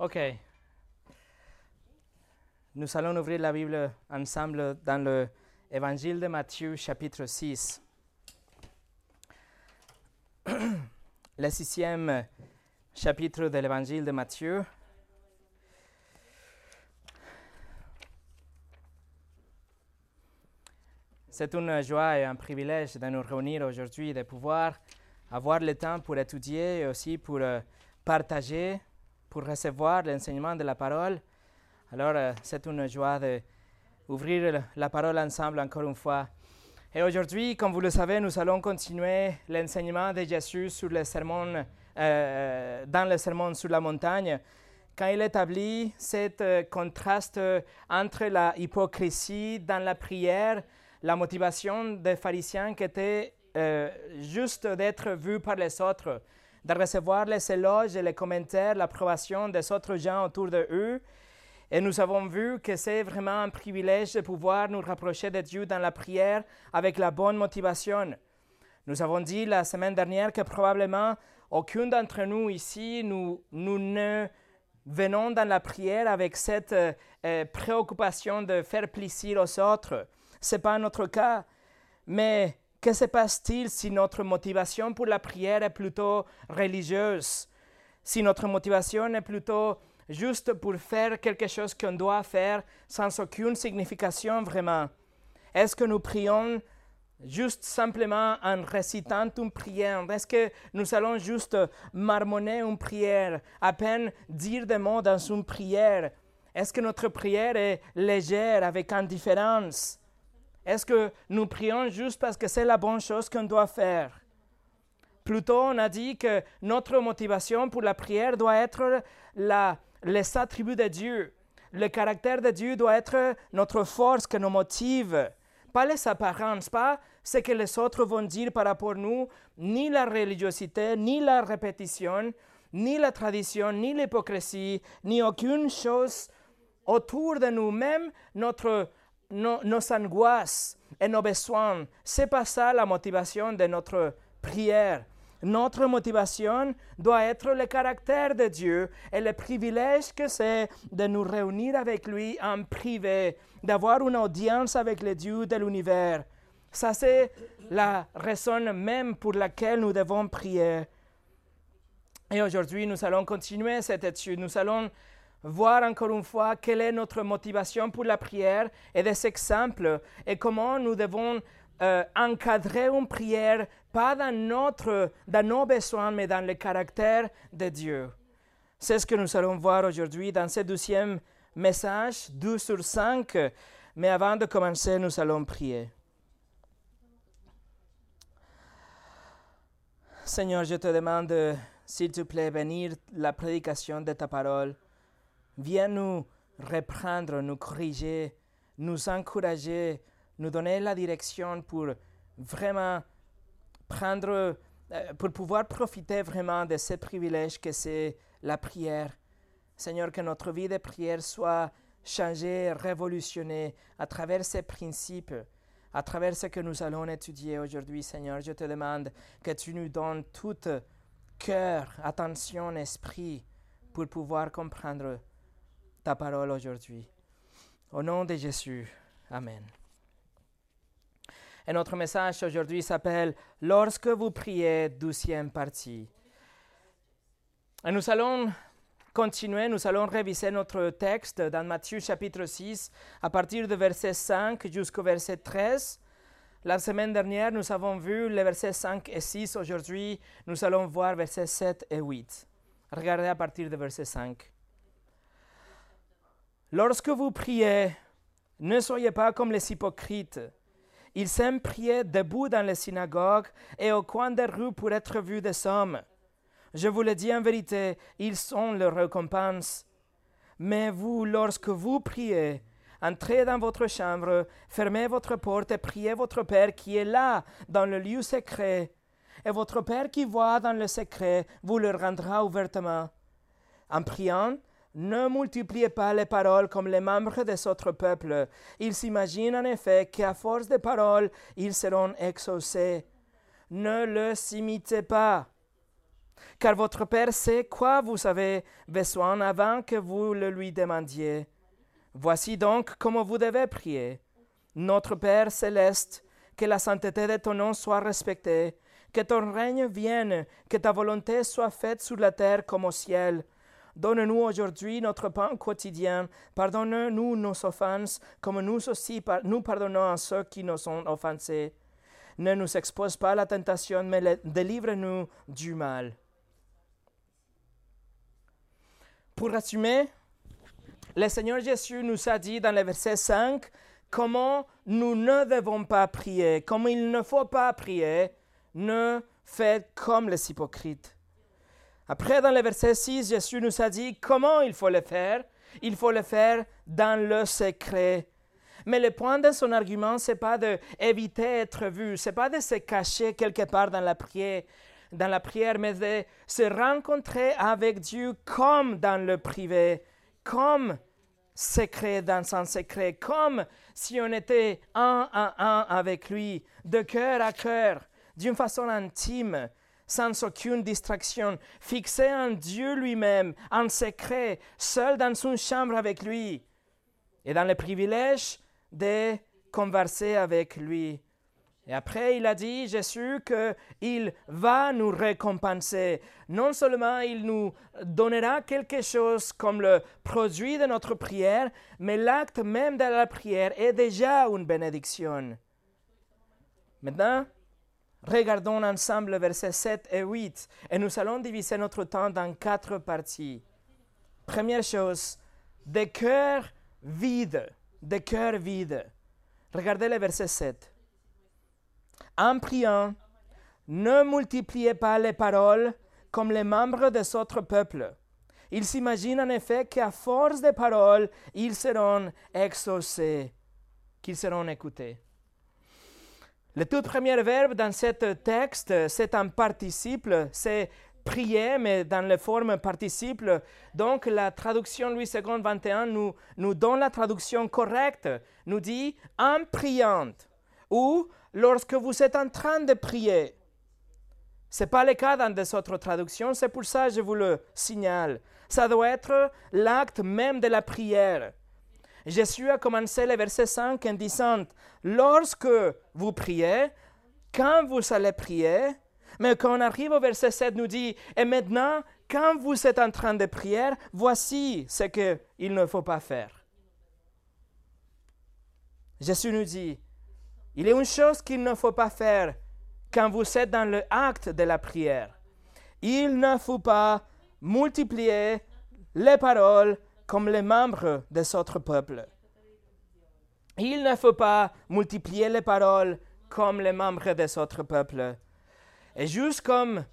Ok. Nous allons ouvrir la Bible ensemble dans le Évangile de Matthieu, chapitre 6. le sixième chapitre de l'Évangile de Matthieu. C'est une joie et un privilège de nous réunir aujourd'hui, de pouvoir avoir le temps pour étudier et aussi pour euh, partager, pour recevoir l'enseignement de la parole. Alors, euh, c'est une joie d'ouvrir la parole ensemble encore une fois. Et aujourd'hui, comme vous le savez, nous allons continuer l'enseignement de Jésus sur le sermon, euh, dans le sermon sur la montagne, quand il établit ce contraste entre la hypocrisie dans la prière, la motivation des pharisiens qui était euh, juste d'être vu par les autres, de recevoir les éloges et les commentaires, l'approbation des autres gens autour de eux. Et nous avons vu que c'est vraiment un privilège de pouvoir nous rapprocher de Dieu dans la prière avec la bonne motivation. Nous avons dit la semaine dernière que probablement aucun d'entre nous ici, nous, nous ne venons dans la prière avec cette euh, préoccupation de faire plaisir aux autres. Ce n'est pas notre cas. Mais que se passe-t-il si notre motivation pour la prière est plutôt religieuse Si notre motivation est plutôt juste pour faire quelque chose qu'on doit faire sans aucune signification vraiment. Est-ce que nous prions juste simplement en récitant une prière? Est-ce que nous allons juste marmonner une prière, à peine dire des mots dans une prière? Est-ce que notre prière est légère, avec indifférence? Est-ce que nous prions juste parce que c'est la bonne chose qu'on doit faire? Plutôt, on a dit que notre motivation pour la prière doit être les attributs de Dieu. Le caractère de Dieu doit être notre force qui nous motive. Pas les apparences, pas ce que les autres vont dire par rapport à nous, ni la religiosité, ni la répétition, ni la tradition, ni l'hypocrisie, ni aucune chose autour de nous-mêmes, notre nos angoisses et nos besoins. C'est pas ça la motivation de notre prière. Notre motivation doit être le caractère de Dieu et le privilège que c'est de nous réunir avec lui en privé, d'avoir une audience avec le Dieu de l'univers. Ça, c'est la raison même pour laquelle nous devons prier. Et aujourd'hui, nous allons continuer cette étude. Nous allons voir encore une fois quelle est notre motivation pour la prière et des exemples et comment nous devons euh, encadrer une prière, pas dans, notre, dans nos besoins, mais dans le caractère de Dieu. C'est ce que nous allons voir aujourd'hui dans ce deuxième message, 12 sur 5. Mais avant de commencer, nous allons prier. Seigneur, je te demande, s'il te plaît, venir la prédication de ta parole. Viens nous reprendre, nous corriger, nous encourager, nous donner la direction pour vraiment prendre, euh, pour pouvoir profiter vraiment de ce privilège que c'est la prière. Seigneur, que notre vie de prière soit changée, révolutionnée à travers ces principes, à travers ce que nous allons étudier aujourd'hui, Seigneur. Je te demande que tu nous donnes tout cœur, attention, esprit pour pouvoir comprendre ta parole aujourd'hui. Au nom de Jésus, Amen. Et notre message aujourd'hui s'appelle Lorsque vous priez, douzième partie. Et nous allons continuer, nous allons réviser notre texte dans Matthieu chapitre 6 à partir de verset 5 jusqu'au verset 13. La semaine dernière, nous avons vu les versets 5 et 6. Aujourd'hui, nous allons voir versets 7 et 8. Regardez à partir de verset 5. Lorsque vous priez, ne soyez pas comme les hypocrites. Ils aiment prier debout dans les synagogues et au coin des rues pour être vus des hommes. Je vous le dis en vérité, ils sont leur récompense. Mais vous, lorsque vous priez, entrez dans votre chambre, fermez votre porte et priez votre Père qui est là, dans le lieu secret. Et votre Père qui voit dans le secret vous le rendra ouvertement. En priant, ne multipliez pas les paroles comme les membres des autres peuples. Ils s'imaginent en effet qu'à force de paroles, ils seront exaucés. Ne les imitez pas. car votre Père sait quoi vous avez besoin avant que vous le lui demandiez. Voici donc comment vous devez prier. Notre Père céleste, que la sainteté de ton nom soit respectée, que ton règne vienne, que ta volonté soit faite sur la terre comme au ciel. Donne-nous aujourd'hui notre pain quotidien. Pardonne-nous nos offenses, comme nous aussi nous pardonnons à ceux qui nous ont offensés. Ne nous expose pas à la tentation, mais délivre-nous du mal. Pour résumer, le Seigneur Jésus nous a dit dans le verset 5 comment nous ne devons pas prier, comment il ne faut pas prier, ne faites comme les hypocrites. Après, dans le verset 6, Jésus nous a dit comment il faut le faire. Il faut le faire dans le secret. Mais le point de son argument, ce n'est pas d'éviter d'être vu, ce n'est pas de se cacher quelque part dans la prière, dans la prière, mais de se rencontrer avec Dieu comme dans le privé, comme secret dans son secret, comme si on était un à un avec lui, de cœur à cœur, d'une façon intime, sans aucune distraction, fixé en Dieu lui-même, en secret, seul dans une chambre avec lui, et dans le privilège de converser avec lui. Et après, il a dit, Jésus, qu'il va nous récompenser. Non seulement il nous donnera quelque chose comme le produit de notre prière, mais l'acte même de la prière est déjà une bénédiction. Maintenant, regardons ensemble versets 7 et 8, et nous allons diviser notre temps dans quatre parties. Première chose, des cœurs vides, des cœurs vides. Regardez le verset 7 en priant, ne multipliez pas les paroles comme les membres des autres peuples. Ils s'imaginent en effet qu'à force de paroles, ils seront exaucés, qu'ils seront écoutés. Le tout premier verbe dans ce texte, c'est un participe, c'est prier, mais dans la forme participe. Donc, la traduction Louis II 21 nous, nous donne la traduction correcte, nous dit en priant ou lorsque vous êtes en train de prier. Ce n'est pas le cas dans des autres traductions, c'est pour ça que je vous le signale. Ça doit être l'acte même de la prière. Jésus a commencé le verset 5 en disant, lorsque vous priez, quand vous allez prier, mais quand on arrive au verset 7, nous dit, et maintenant, quand vous êtes en train de prier, voici ce qu'il ne faut pas faire. Jésus nous dit, il y a une chose qu'il ne faut pas faire quand vous êtes dans le acte de la prière. Il ne faut pas multiplier les paroles comme les membres des autres peuples. Il ne faut pas multiplier les paroles comme les membres des autres peuples. Et juste comme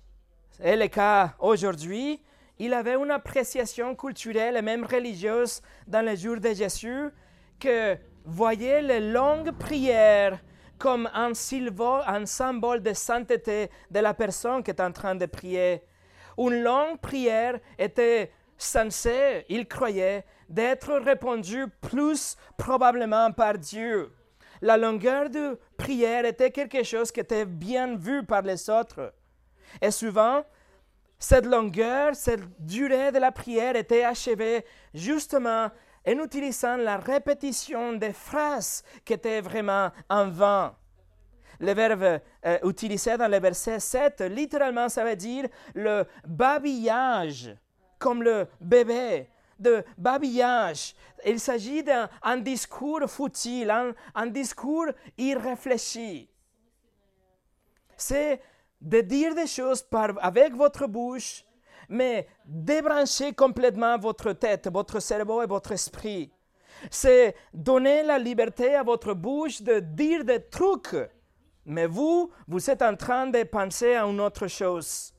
est le cas aujourd'hui, il avait une appréciation culturelle et même religieuse dans les jours de Jésus que voyait les longues prières comme un, un symbole de sainteté de la personne qui est en train de prier. Une longue prière était censée, il croyait, d'être répondue plus probablement par Dieu. La longueur de prière était quelque chose qui était bien vu par les autres. Et souvent, cette longueur, cette durée de la prière était achevée justement en utilisant la répétition des phrases qui étaient vraiment en vain. Le verbe euh, utilisé dans le verset 7, littéralement, ça veut dire le babillage, comme le bébé, de babillage. Il s'agit d'un discours futile, un, discours irréfléchi. C'est de dire des choses par, avec votre bouche mais débranchez complètement votre tête, votre cerveau et votre esprit. C'est donner la liberté à votre bouche de dire des trucs, mais vous, vous êtes en train de penser à une autre chose.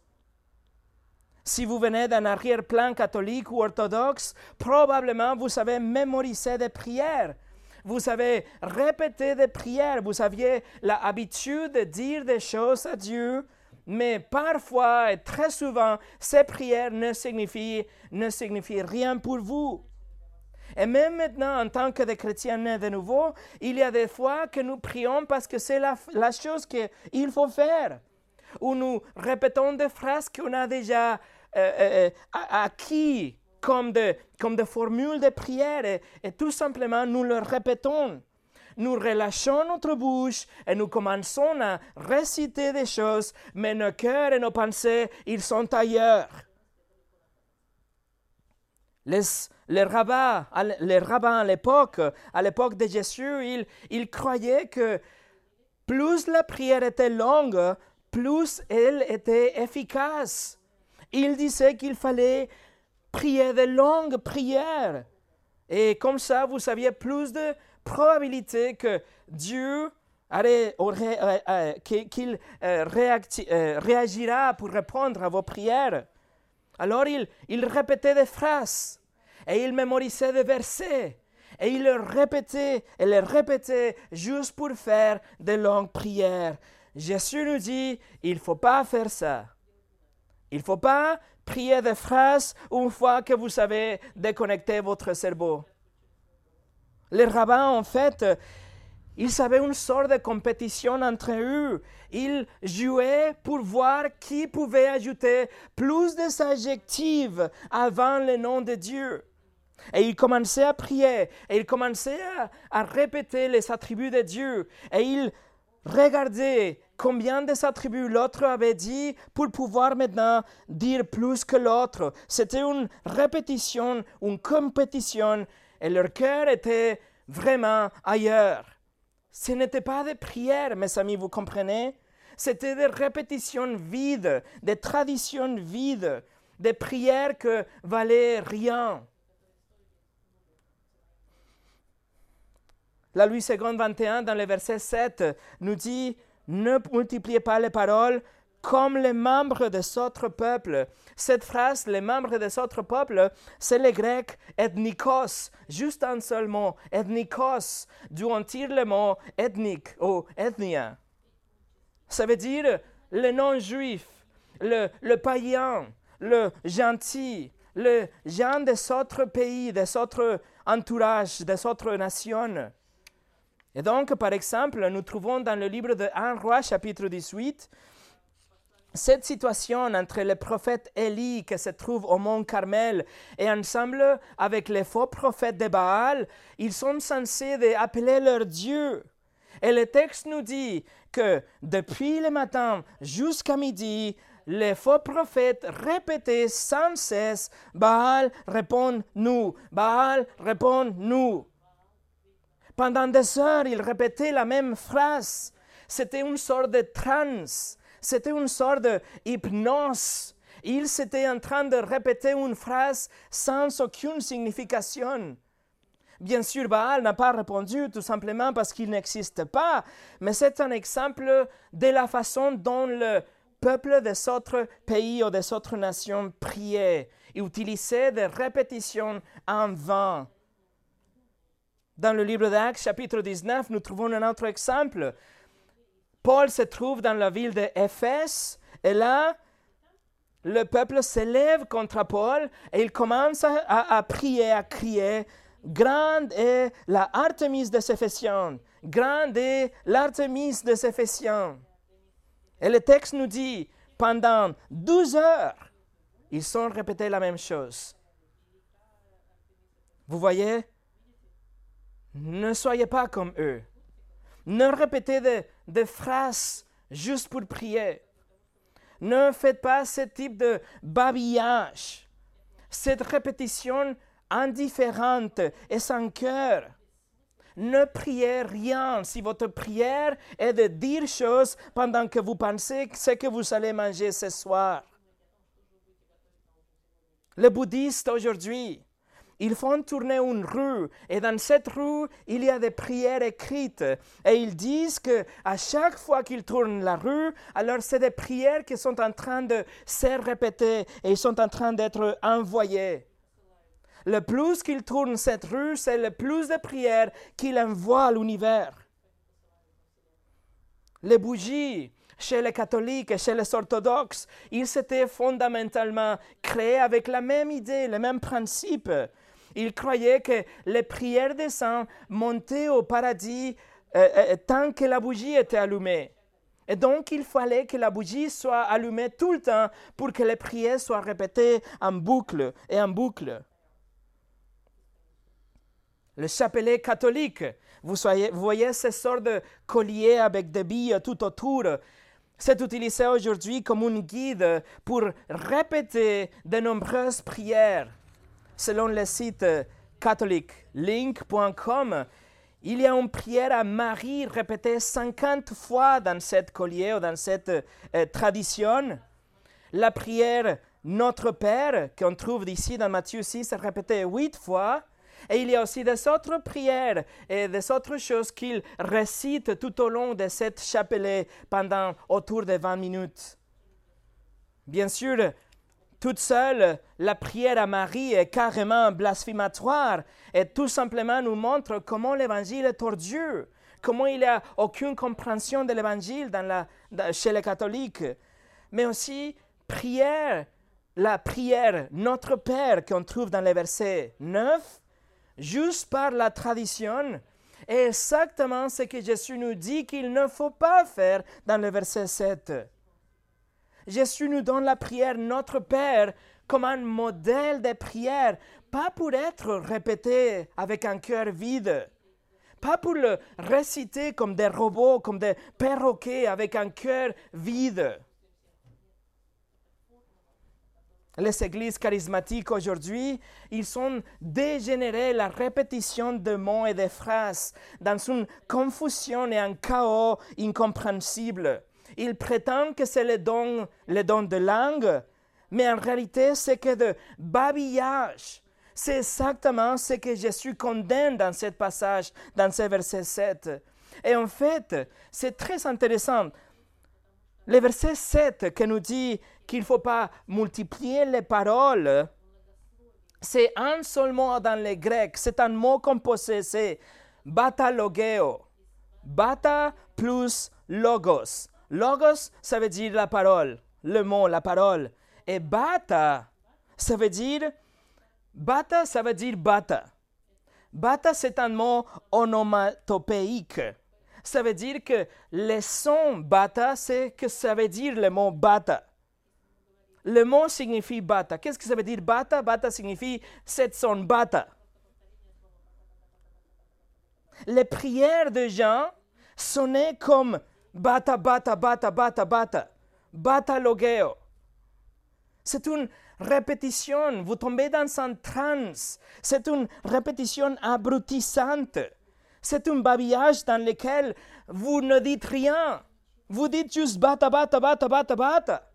Si vous venez d'un arrière-plan catholique ou orthodoxe, probablement vous avez mémorisé des prières. Vous avez répété des prières. Vous aviez l'habitude de dire des choses à Dieu mais parfois et très souvent, ces prières ne signifient, ne signifient rien pour vous. Et même maintenant, en tant que des chrétiens de nouveau, il y a des fois que nous prions parce que c'est la, la chose qu'il faut faire. où nous répétons des phrases qu'on a déjà euh, acquis comme des comme de formules de prière et, et tout simplement nous le répétons nous relâchons notre bouche et nous commençons à réciter des choses, mais nos cœurs et nos pensées, ils sont ailleurs. Les, les, rabbins, les rabbins à l'époque, à l'époque de Jésus, ils, ils croyaient que plus la prière était longue, plus elle était efficace. Ils disaient qu'il fallait prier de longues prières. Et comme ça, vous aviez plus de probabilité que Dieu euh, euh, qu'il euh, réagira pour répondre à vos prières. Alors il, il répétait des phrases et il mémorisait des versets et il les répétait et les répétait juste pour faire de longues prières. Jésus nous dit, il ne faut pas faire ça. Il ne faut pas prier des phrases une fois que vous avez déconnecté votre cerveau. Les rabbins, en fait, ils avaient une sorte de compétition entre eux. Ils jouaient pour voir qui pouvait ajouter plus d'adjectifs avant le nom de Dieu. Et ils commençaient à prier, et ils commençaient à, répéter les attributs de Dieu. Et ils regardaient combien de attributs l'autre avait dit pour pouvoir maintenant dire plus que l'autre. C'était une répétition, une compétition et leur cœur était vraiment ailleurs. Ce n'était pas des prières, mes amis, vous comprenez? C'était des répétitions vides, des traditions vides, des prières que valaient rien. La Louis II 21, dans le verset 7, nous dit Ne multipliez pas les paroles comme les membres de autre peuple. Cette phrase, les membres de autre peuple, c'est le grec ethnikos, juste un seul mot, ethnikos, d'où on tire le mot ethnique ou ethnia. Ça veut dire le non-juif, le, le païen, le gentil, le gens des autres pays, des autres entourages, des autres nations. Et donc, par exemple, nous trouvons dans le livre de 1 roi, chapitre 18, cette situation entre le prophète Élie qui se trouve au mont Carmel et ensemble avec les faux prophètes de Baal, ils sont censés appeler leur Dieu. Et le texte nous dit que depuis le matin jusqu'à midi, les faux prophètes répétaient sans cesse Baal, réponds-nous, Baal, réponds-nous. Pendant des heures, ils répétaient la même phrase. C'était une sorte de transe c'était une sorte d'hypnose. Il s'était en train de répéter une phrase sans aucune signification. Bien sûr, Baal n'a pas répondu tout simplement parce qu'il n'existe pas, mais c'est un exemple de la façon dont le peuple des autres pays ou des autres nations priait et utilisait des répétitions en vain. Dans le livre d'Actes, chapitre 19, nous trouvons un autre exemple. Paul se trouve dans la ville d'Éphèse et là, le peuple s'élève contre Paul et il commence à, prier, à crier Grande est la Artemis de Éphésiens, grande est l'Artemis de Éphésiens. Et le texte nous dit pendant 12 heures, ils ont répété la même chose. Vous voyez, ne soyez pas comme eux. Ne répétez des, phrases juste pour prier. Ne faites pas ce type de babillage, cette répétition indifférente et sans cœur. Ne priez rien si votre prière est de dire choses pendant que vous pensez ce que vous allez manger ce soir. Les bouddhistes aujourd'hui, ils font tourner une rue et dans cette rue, il y a des prières écrites et ils disent que à chaque fois qu'ils tournent la rue, alors c'est des prières qui sont en train de se répéter et ils sont en train d'être envoyées. Le plus qu'ils tournent cette rue, c'est le plus de prières qu'il envoie à l'univers. Les bougies, chez les catholiques et chez les orthodoxes, ils s'étaient fondamentalement créés avec la même idée, le même principe. Ils croyaient que les prières des saints montaient au paradis euh, euh, tant que la bougie était allumée. Et donc, il fallait que la bougie soit allumée tout le temps pour que les prières soient répétées en boucle et en boucle. Le chapelet catholique, vous, voyez ces sortes de colliers avec des billes tout autour. C'est utilisé aujourd'hui comme un guide pour répéter de nombreuses prières. Selon le site catholique link.com, il y a une prière à Marie répétée 50 fois dans cette collier ou dans cette euh, tradition. La prière Notre Père, qu'on trouve ici dans Matthieu 6, est répétée 8 fois. Et il y a aussi des autres prières et des autres choses qu'il récite tout au long de cette chapelet pendant autour de 20 minutes. Bien sûr, toute seule, la prière à Marie est carrément blasphématoire et tout simplement nous montre comment l'évangile est tordu, comment il n'y a aucune compréhension de l'évangile chez les catholiques. Mais aussi, prière, la prière Notre Père qu'on trouve dans le verset 9, juste par la tradition, est exactement ce que Jésus nous dit qu'il ne faut pas faire dans le verset 7. Jésus nous donne la prière Notre Père comme un modèle de prière, pas pour être répété avec un cœur vide, pas pour le réciter comme des robots, comme des perroquets avec un cœur vide. Les églises charismatiques aujourd'hui, ils sont dégénérés la répétition de mots et de phrases dans une confusion et un chaos incompréhensible. Ils prétendent que c'est le don, le don de langue, mais en réalité, c'est que de babillage. C'est exactement ce que Jésus condamne dans ce passage, dans ce verset 7. Et en fait, c'est très intéressant. Le verset 7 qui nous dit qu'il ne faut pas multiplier les paroles, c'est un seul mot dans le grec, c'est un mot composé, c'est batalogeo. Bata plus logos. Logos, ça veut dire la parole, le mot, la parole. Et bata, ça veut dire, bata, ça veut dire bata. Bata, c'est un mot onomatopéique. Ça veut dire que le son bata, c'est que ça veut dire le mot bata. Le mot signifie bata. Qu'est-ce que ça veut dire bata? Bata signifie cette son bata. Les prières de Jean sonnaient comme Bata, bata, bata, bata, bata. Bata logeo. C'est une répétition. Vous tombez dans un trance. C'est une répétition abrutissante. C'est un babillage dans lequel vous ne dites rien. Vous dites juste bata, bata, bata, bata, bata.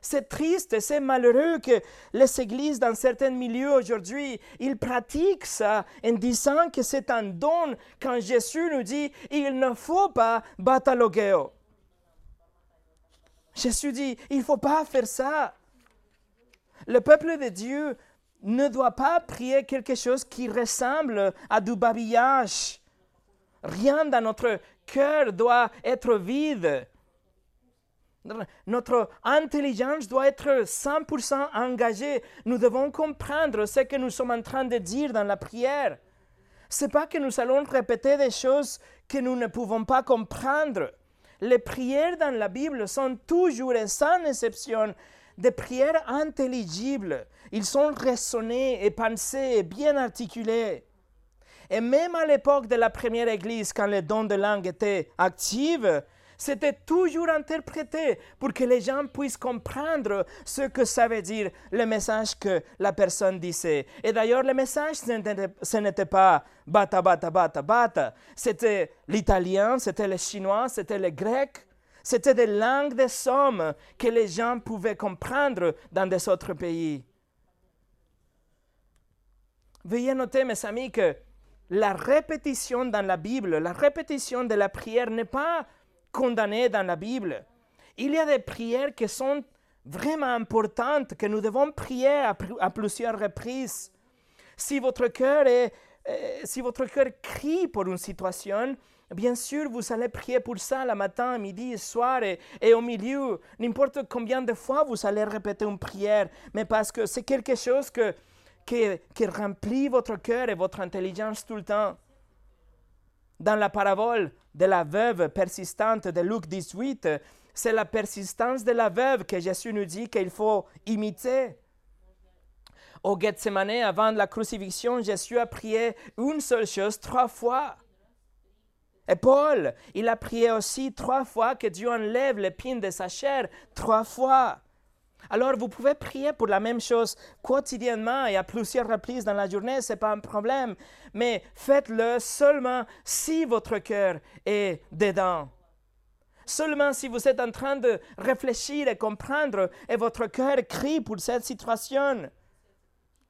C'est triste et c'est malheureux que les églises dans certains milieux aujourd'hui, ils pratiquent ça en disant que c'est un don quand Jésus nous dit il ne faut pas batalogeo. Jésus dit il ne faut pas faire ça. Le peuple de Dieu ne doit pas prier quelque chose qui ressemble à du babillage. Rien dans notre cœur doit être vide. Notre intelligence doit être 100% engagée. Nous devons comprendre ce que nous sommes en train de dire dans la prière. Ce n'est pas que nous allons répéter des choses que nous ne pouvons pas comprendre. Les prières dans la Bible sont toujours et sans exception des prières intelligibles. Ils sont raisonnés et pensés et bien articulés. Et même à l'époque de la première Église, quand les dons de langue étaient actifs, c'était toujours interprété pour que les gens puissent comprendre ce que ça veut dire le message que la personne disait. Et d'ailleurs, le message, ce n'était pas bata, bata, bata, bata. C'était l'italien, c'était le chinois, c'était le grec. C'était des langues des hommes que les gens pouvaient comprendre dans des autres pays. Veuillez noter, mes amis, que la répétition dans la Bible, la répétition de la prière n'est pas condamnés dans la Bible. Il y a des prières qui sont vraiment importantes, que nous devons prier à, plusieurs reprises. Si votre cœur est, euh, si votre cœur crie pour une situation, bien sûr, vous allez prier pour ça le matin, midi, soir et, au milieu. N'importe combien de fois vous allez répéter une prière, mais parce que c'est quelque chose que, qui remplit votre cœur et votre intelligence tout le temps. Dans la parabole de la veuve persistante de Luc 18, c'est la persistance de la veuve que Jésus nous dit qu'il faut imiter. Au Gethsemane, avant la crucifixion, Jésus a prié une seule chose trois fois. Et Paul, il a prié aussi trois fois que Dieu enlève l'épine de sa chair, trois fois. Alors vous pouvez prier pour la même chose quotidiennement et à plusieurs reprises dans la journée, ce n'est pas un problème. Mais faites-le seulement si votre cœur est dedans. Seulement si vous êtes en train de réfléchir et comprendre et votre cœur crie pour cette situation.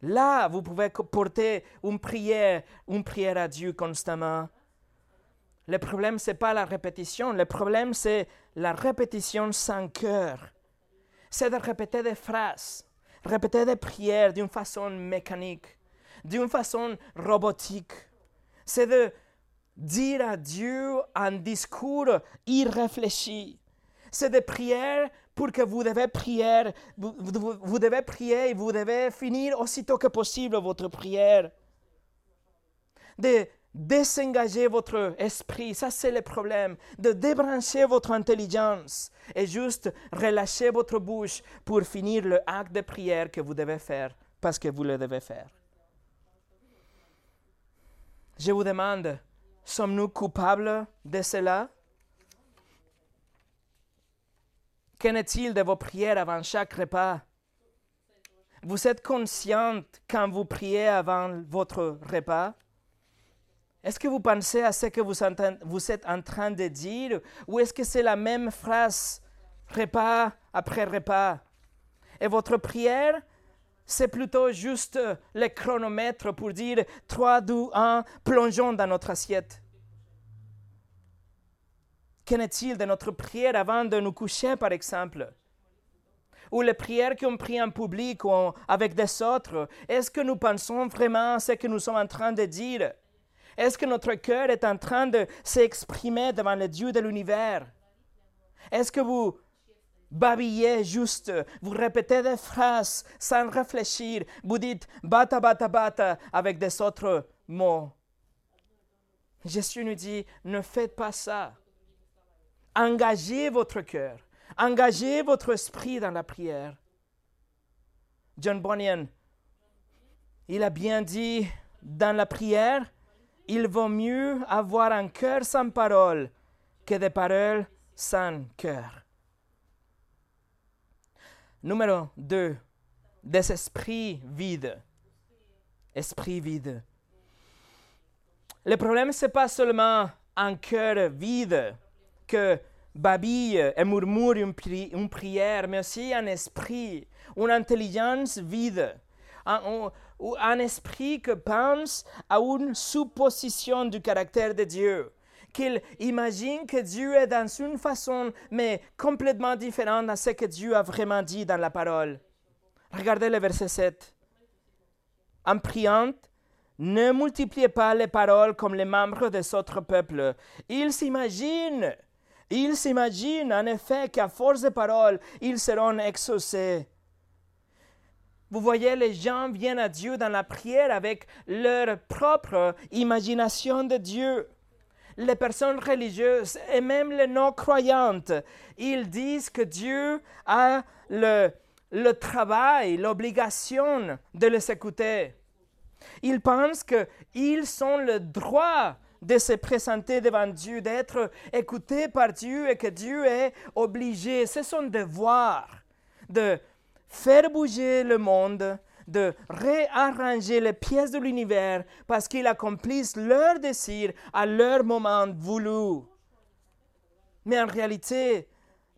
Là, vous pouvez porter une prière, une prière à Dieu constamment. Le problème, ce n'est pas la répétition. Le problème, c'est la répétition sans cœur c'est de répéter des phrases, répéter des prières d'une façon mécanique, d'une façon robotique. C'est de dire à Dieu un discours irréfléchi. C'est des prières pour que vous devez prier, vous, devez prier et vous devez finir aussitôt que possible votre prière. Désengager votre esprit, ça c'est le problème, de débrancher votre intelligence et juste relâcher votre bouche pour finir le acte de prière que vous devez faire parce que vous le devez faire. Je vous demande, sommes-nous coupables de cela? Qu'en est-il de vos prières avant chaque repas? Vous êtes consciente quand vous priez avant votre repas? Est-ce que vous pensez à ce que vous, êtes en train de dire ou est-ce que c'est la même phrase repas après repas? Et votre prière, c'est plutôt juste le chronomètre pour dire 3, 2, 1, plongeons dans notre assiette. Qu'en est-il de notre prière avant de nous coucher, par exemple? Ou les prières qu'on prie en public ou avec des autres Est-ce que nous pensons vraiment à ce que nous sommes en train de dire? Est-ce que notre cœur est en train de s'exprimer devant le Dieu de l'univers? Est-ce que vous babillez juste, vous répétez des phrases sans réfléchir, vous dites bata bata bata avec des autres mots? Jésus nous dit, ne faites pas ça. Engagez votre cœur, engagez votre esprit dans la prière. John Bunyan, il a bien dit dans la prière, il vaut mieux avoir un cœur sans parole que des paroles sans cœur. Numéro 2. Des esprits vides. Esprit vide. Le problème, ce n'est pas seulement un cœur vide que babille et murmure une, prière, mais aussi un esprit, une intelligence vide. Ou un esprit qui pense à une supposition du caractère de Dieu, qu'il imagine que Dieu est dans une façon, mais complètement différente de ce que Dieu a vraiment dit dans la parole. Regardez le verset 7. En priant, ne multipliez pas les paroles comme les membres des autres peuples. Ils s'imaginent, ils s'imaginent en effet qu'à force de paroles, ils seront exaucés. Vous voyez, les gens viennent à Dieu dans la prière avec leur propre imagination de Dieu. Les personnes religieuses et même les non-croyantes, ils disent que Dieu a le, le travail, l'obligation de les écouter. Ils pensent qu'ils ont le droit de se présenter devant Dieu, d'être écoutés par Dieu et que Dieu est obligé, c'est son devoir de faire bouger le monde, de réarranger les pièces de l'univers parce qu'ils accomplissent leur désir à leur moment voulu. Mais en réalité,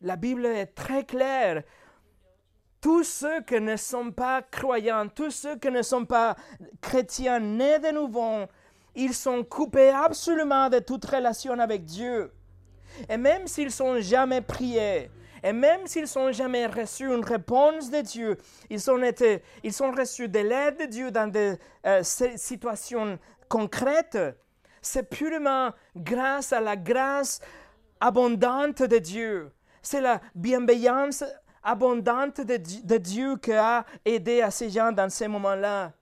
la Bible est très claire. Tous ceux qui ne sont pas croyants, tous ceux qui ne sont pas chrétiens nés de nouveau, ils sont coupés absolument de toute relation avec Dieu. Et même s'ils sont jamais priés, et même s'ils n'ont jamais reçu une réponse de Dieu, ils ont, été, ils ont reçu de l'aide de Dieu dans des euh, situations concrètes, c'est purement grâce à la grâce abondante de Dieu. C'est la bienveillance abondante de, de Dieu qui a aidé à ces gens dans ces moments-là.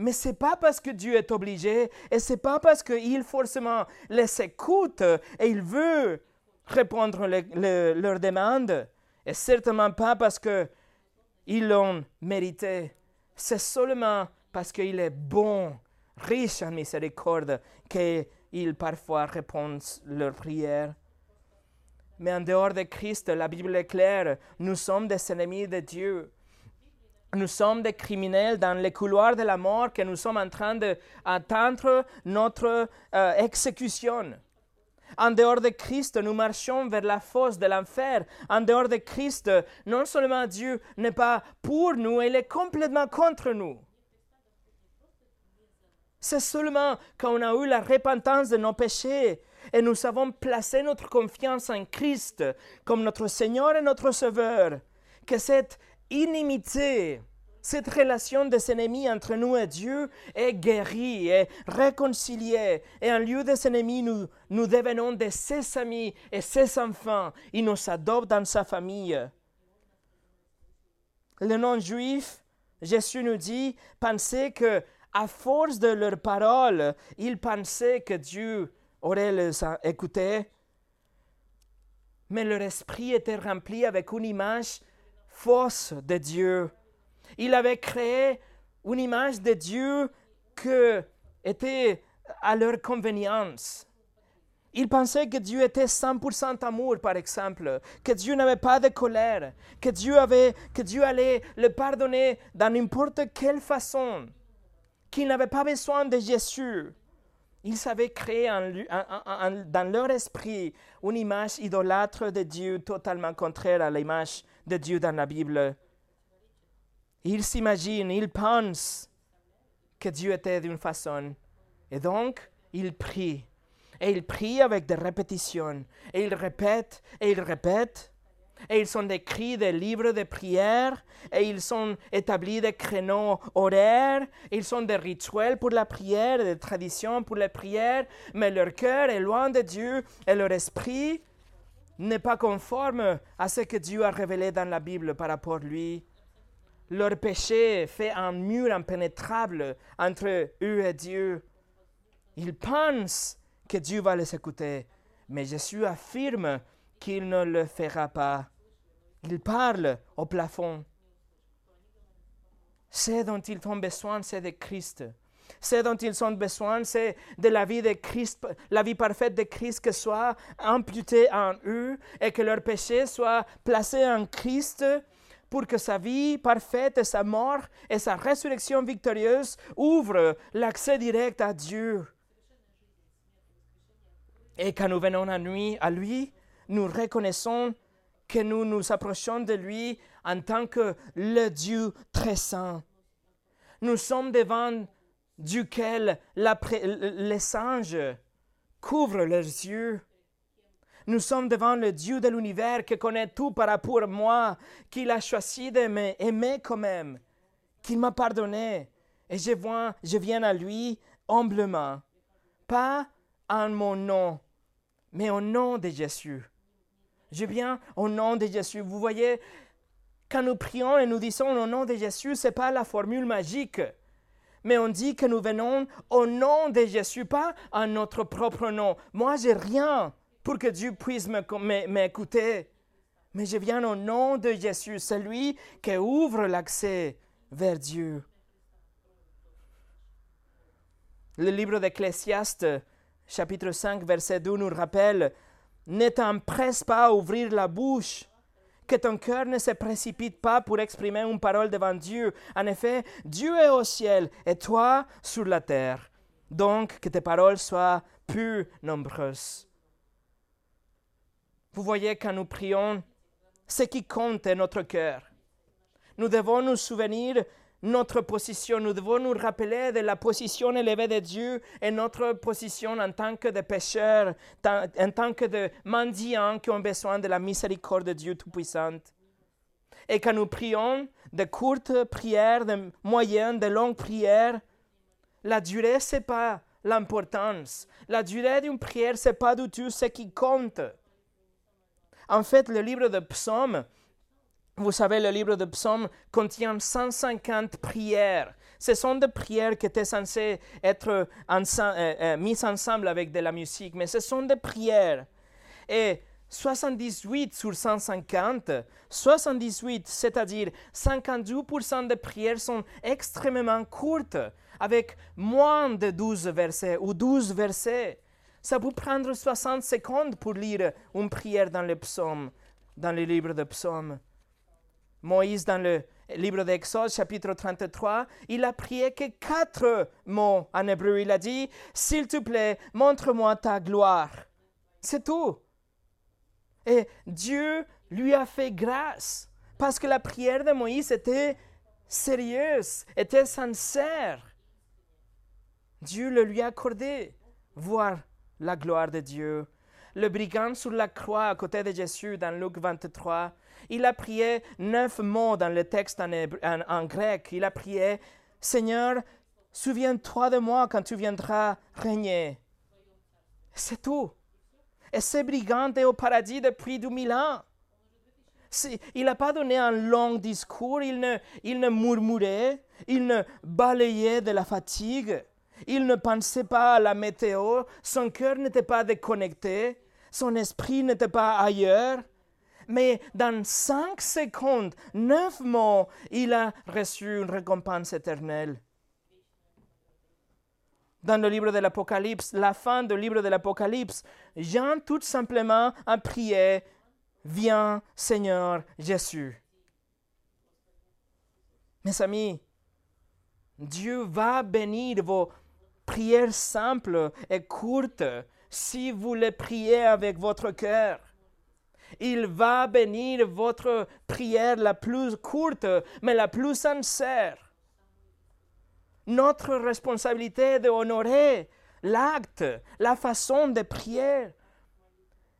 Mais c'est pas parce que Dieu est obligé et c'est pas parce qu'il forcément les écoute et il veut répondre à leurs demandes. Et certainement pas parce qu'ils l'ont mérité. C'est seulement parce qu'il est bon, riche en miséricorde, qu'il parfois répond leurs prières. Mais en dehors de Christ, la Bible est claire, nous sommes des ennemis de Dieu. Nous sommes des criminels dans les couloirs de la mort que nous sommes en train d'attendre notre euh, exécution. En dehors de Christ, nous marchons vers la fosse de l'enfer. En dehors de Christ, non seulement Dieu n'est pas pour nous, il est complètement contre nous. C'est seulement quand on a eu la repentance de nos péchés et nous avons placé notre confiance en Christ comme notre Seigneur et notre Sauveur que cette inimité, cette relation des ennemis entre nous et Dieu est guérie et réconciliée. Et en lieu des ennemis, nous, devenons de ses amis et ses enfants. Il nous adopte dans sa famille. Le non-juif, Jésus nous dit, pensait que à force de leurs paroles, ils pensaient que Dieu aurait les écouté. Mais leur esprit était rempli avec une image fausse de Dieu. Il avait créé une image de Dieu qui était à leur convenience. Ils pensaient que Dieu était 100% amour, par exemple, que Dieu n'avait pas de colère, que Dieu, avait, que Dieu allait le pardonner dans n'importe quelle façon qu'ils n'avaient pas besoin de Jésus. Ils avaient créé dans leur esprit une image idolâtre de Dieu totalement contraire à l'image de Dieu dans la Bible. Ils s'imaginent, ils pensent que Dieu était d'une façon. Et donc, ils prient. Et ils prient avec des répétitions. Et ils répètent, et ils répètent et ils sont écrits des livres de prière, et ils sont établis des créneaux horaires, ils sont des rituels pour la prière, des traditions pour la prière, mais leur cœur est loin de Dieu et leur esprit n'est pas conforme à ce que Dieu a révélé dans la Bible par rapport à lui. Leur péché fait un mur impénétrable entre eux et Dieu. Ils pensent que Dieu va les écouter, mais Jésus affirme qu'il ne le fera pas. Il parle au plafond. Ce dont ils ont besoin, c'est de Christ. Ce dont ils ont besoin, c'est de la vie de Christ, la vie parfaite de Christ qui soit imputée en eux et que leur péché soit placé en Christ pour que sa vie parfaite et sa mort et sa résurrection victorieuse ouvrent l'accès direct à Dieu. Et quand nous venons à lui, à lui nous reconnaissons que nous nous approchons de lui en tant que le Dieu très saint. Nous sommes devant duquel les anges couvrent leurs yeux. Nous sommes devant le Dieu de l'univers qui connaît tout par rapport à moi, qu'il a choisi de m'aimer quand même, qu'il m'a pardonné. Et je, vois, je viens à lui humblement, pas en mon nom, mais au nom de Jésus. Je viens au nom de Jésus. Vous voyez, quand nous prions et nous disons au nom de Jésus, ce n'est pas la formule magique. Mais on dit que nous venons au nom de Jésus, pas en notre propre nom. Moi, j'ai rien pour que Dieu puisse m'écouter. Mais je viens au nom de Jésus, celui qui ouvre l'accès vers Dieu. Le livre d'Ecclésiaste, chapitre 5, verset 2, nous rappelle ne t'empresse pas à ouvrir la bouche, que ton cœur ne se précipite pas pour exprimer une parole devant Dieu. En effet, Dieu est au ciel et toi sur la terre. Donc, que tes paroles soient plus nombreuses. Vous voyez, quand nous prions, ce qui compte est notre cœur. Nous devons nous souvenir notre position. Nous devons nous rappeler de la position élevée de Dieu et notre position en tant que de pécheurs, en tant que de mendiants qui ont besoin de la miséricorde de Dieu Tout-Puissant. Et quand nous prions de courtes prières, de moyennes, de longues prières, la durée, ce n'est pas l'importance. La durée d'une prière, ce n'est pas du tout ce qui compte. En fait, le livre de Psaumes Vous savez, le livre de psaumes contient 150 prières. Ce sont des prières qui étaient censées être euh, mises ensemble avec de la musique, mais ce sont des prières. Et 78 sur 150, 78, c'est-à-dire 52% des prières sont extrêmement courtes, avec moins de 12 versets ou 12 versets. Ça peut prendre 60 secondes pour lire une prière dans le psaume, dans le livre de psaumes. Moïse, dans le livre d'Exode, chapitre 33, il a prié que quatre mots en hébreu. Il a dit, S'il te plaît, montre-moi ta gloire. C'est tout. Et Dieu lui a fait grâce parce que la prière de Moïse était sérieuse, était sincère. Dieu le lui a accordé, voir la gloire de Dieu. Le brigand sur la croix à côté de Jésus dans Luc 23, il a prié neuf mots dans le texte en, en grec. Il a prié, Seigneur, souviens-toi de moi quand tu viendras régner. C'est tout. Et ce brigand est au paradis depuis 2000 ans. Il n'a pas donné un long discours, il ne, il ne murmurait, il ne balayait de la fatigue, il ne pensait pas à la météo, son cœur n'était pas déconnecté, son esprit n'était pas ailleurs. Mais dans cinq secondes, neuf mots, il a reçu une récompense éternelle dans le livre de l'Apocalypse, la fin du livre de l'Apocalypse, Jean tout simplement a prié, Viens Seigneur Jésus. Mes amis, Dieu va bénir vos prières simples et courtes si vous les priez avec votre cœur. Il va bénir votre prière la plus courte, mais la plus sincère notre responsabilité d'honorer l'acte, la façon de prier.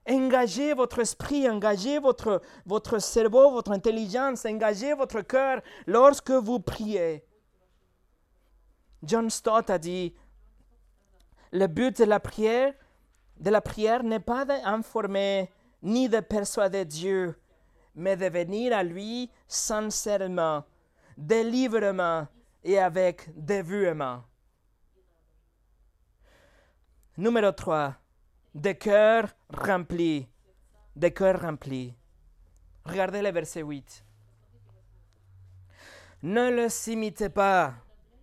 Engagez votre esprit, engagez votre, votre cerveau, votre intelligence, engagez votre cœur lorsque vous priez. John Stott a dit, le but de la prière, de la prière n'est pas d'informer ni de persuader Dieu, mais de venir à lui sincèrement, délibérément, et avec dévouement. Numéro 3. Des cœurs remplis. Des cœurs remplis. Regardez le verset 8. Ne le imitez pas,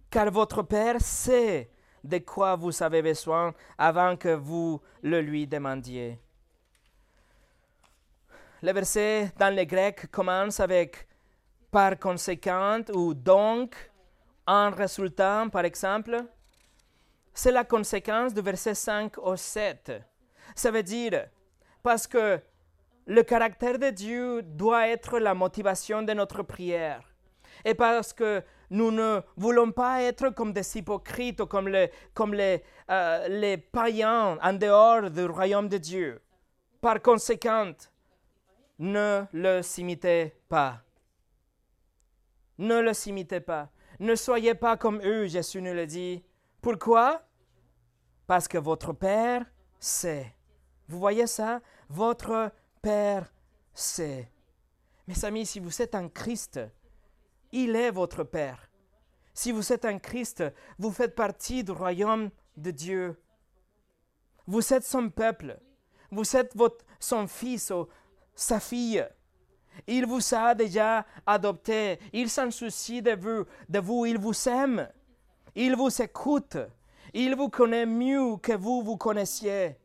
car votre Père sait de quoi vous avez besoin avant que vous le lui demandiez. Le verset dans le grec commence avec par conséquent ou donc en résultat, par exemple, c'est la conséquence du verset 5 au 7. Ça veut dire, parce que le caractère de Dieu doit être la motivation de notre prière. Et parce que nous ne voulons pas être comme des hypocrites comme les, comme les, euh, les païens en dehors du royaume de Dieu. Par conséquent, ne le imitez pas. Ne le imitez pas. Ne soyez pas comme eux, Jésus nous le dit. Pourquoi? Parce que votre Père sait. Vous voyez ça? Votre Père sait. Mes amis, si vous êtes en Christ, il est votre Père. Si vous êtes en Christ, vous faites partie du royaume de Dieu. Vous êtes son peuple. Vous êtes son fils ou sa fille. Il vous a déjà adopté. Il s'en soucie de vous, de vous. Il vous aime. Il vous écoute. Il vous connaît mieux que vous vous connaissiez.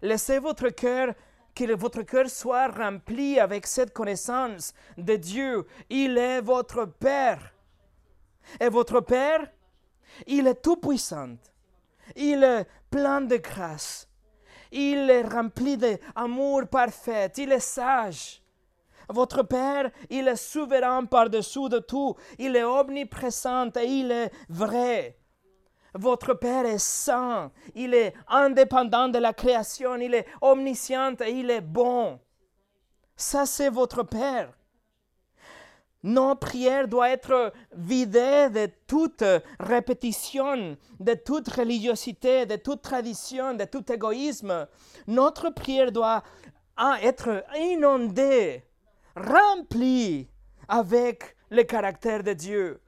Laissez votre cœur, que votre cœur soit rempli avec cette connaissance de Dieu. Il est votre Père. Et votre Père, il est tout puissant. Il est plein de grâce. Il est rempli d'amour parfait. Il est sage. Votre Père, il est souverain par-dessous de tout. Il est omniprésent et il est vrai. Votre Père est saint. Il est indépendant de la création. Il est omniscient et il est bon. Ça, c'est votre Père. Nos prières doivent être vidées de toute répétition, de toute religiosité, de toute tradition, de tout égoïsme. Notre prière doit être inondée rempli avec le caractère de Dieu,